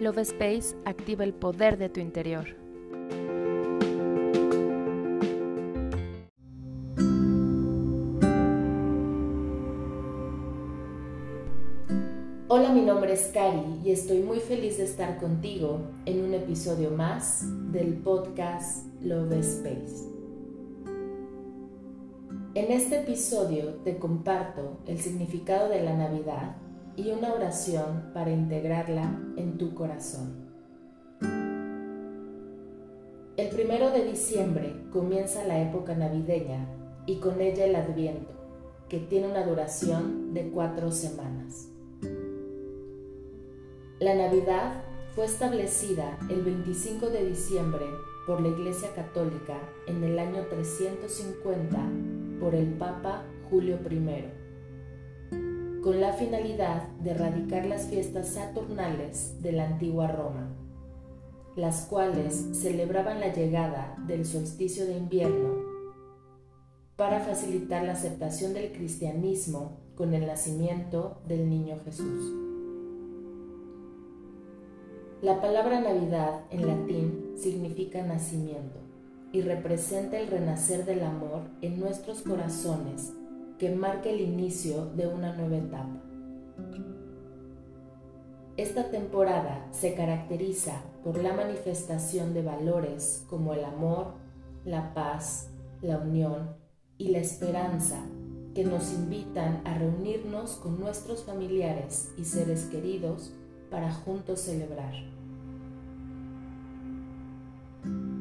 Love Space activa el poder de tu interior. Hola, mi nombre es Cari y estoy muy feliz de estar contigo en un episodio más del podcast Love Space. En este episodio te comparto el significado de la Navidad y una oración para integrarla en tu corazón. El primero de diciembre comienza la época navideña y con ella el Adviento, que tiene una duración de cuatro semanas. La Navidad fue establecida el 25 de diciembre por la Iglesia Católica en el año 350 por el Papa Julio I con la finalidad de erradicar las fiestas saturnales de la antigua Roma, las cuales celebraban la llegada del solsticio de invierno para facilitar la aceptación del cristianismo con el nacimiento del niño Jesús. La palabra Navidad en latín significa nacimiento y representa el renacer del amor en nuestros corazones que marque el inicio de una nueva etapa. Esta temporada se caracteriza por la manifestación de valores como el amor, la paz, la unión y la esperanza que nos invitan a reunirnos con nuestros familiares y seres queridos para juntos celebrar.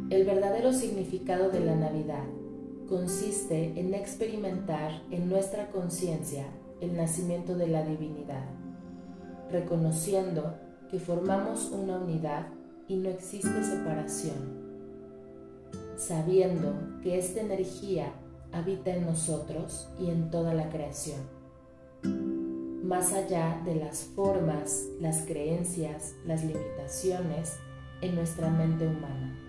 El verdadero significado de la Navidad consiste en experimentar en nuestra conciencia el nacimiento de la divinidad, reconociendo que formamos una unidad y no existe separación, sabiendo que esta energía habita en nosotros y en toda la creación, más allá de las formas, las creencias, las limitaciones en nuestra mente humana.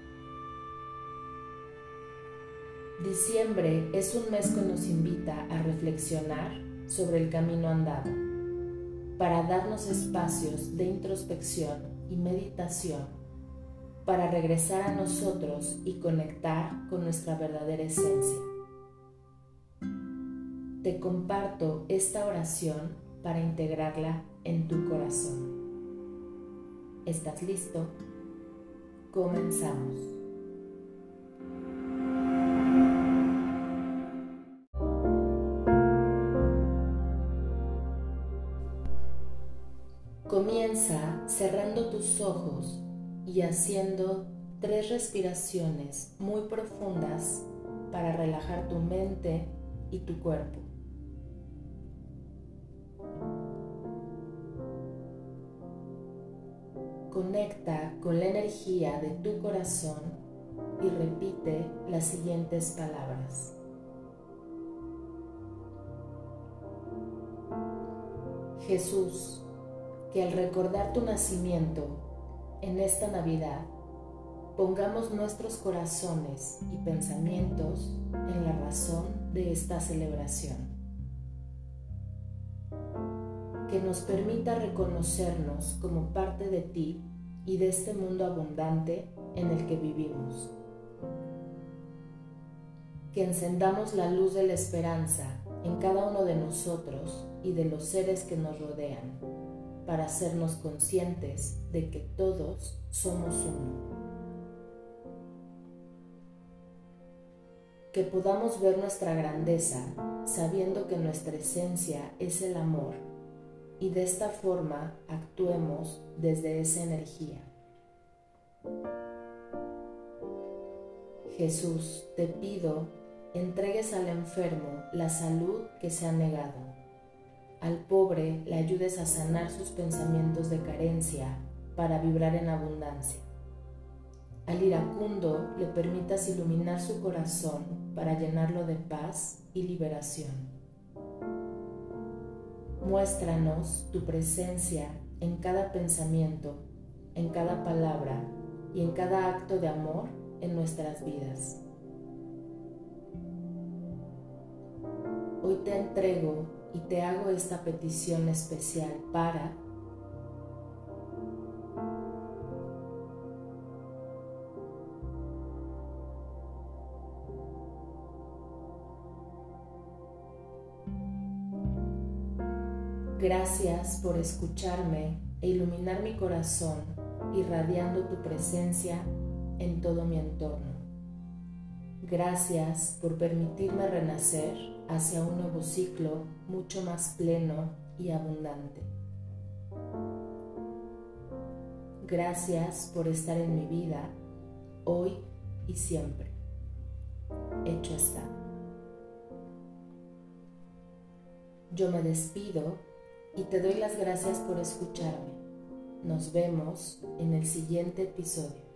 Diciembre es un mes que nos invita a reflexionar sobre el camino andado, para darnos espacios de introspección y meditación, para regresar a nosotros y conectar con nuestra verdadera esencia. Te comparto esta oración para integrarla en tu corazón. ¿Estás listo? Comenzamos. Comienza cerrando tus ojos y haciendo tres respiraciones muy profundas para relajar tu mente y tu cuerpo. Conecta con la energía de tu corazón y repite las siguientes palabras. Jesús, que al recordar tu nacimiento en esta Navidad, pongamos nuestros corazones y pensamientos en la razón de esta celebración. Que nos permita reconocernos como parte de ti y de este mundo abundante en el que vivimos. Que encendamos la luz de la esperanza en cada uno de nosotros y de los seres que nos rodean para hacernos conscientes de que todos somos uno. Que podamos ver nuestra grandeza sabiendo que nuestra esencia es el amor y de esta forma actuemos desde esa energía. Jesús, te pido, entregues al enfermo la salud que se ha negado al pobre le ayudes a sanar sus pensamientos de carencia para vibrar en abundancia. Al iracundo le permitas iluminar su corazón para llenarlo de paz y liberación. Muéstranos tu presencia en cada pensamiento, en cada palabra y en cada acto de amor en nuestras vidas. Hoy te entrego y te hago esta petición especial para Gracias por escucharme e iluminar mi corazón, irradiando tu presencia en todo mi entorno. Gracias por permitirme renacer hacia un nuevo ciclo mucho más pleno y abundante. Gracias por estar en mi vida hoy y siempre. Hecho está. Yo me despido y te doy las gracias por escucharme. Nos vemos en el siguiente episodio.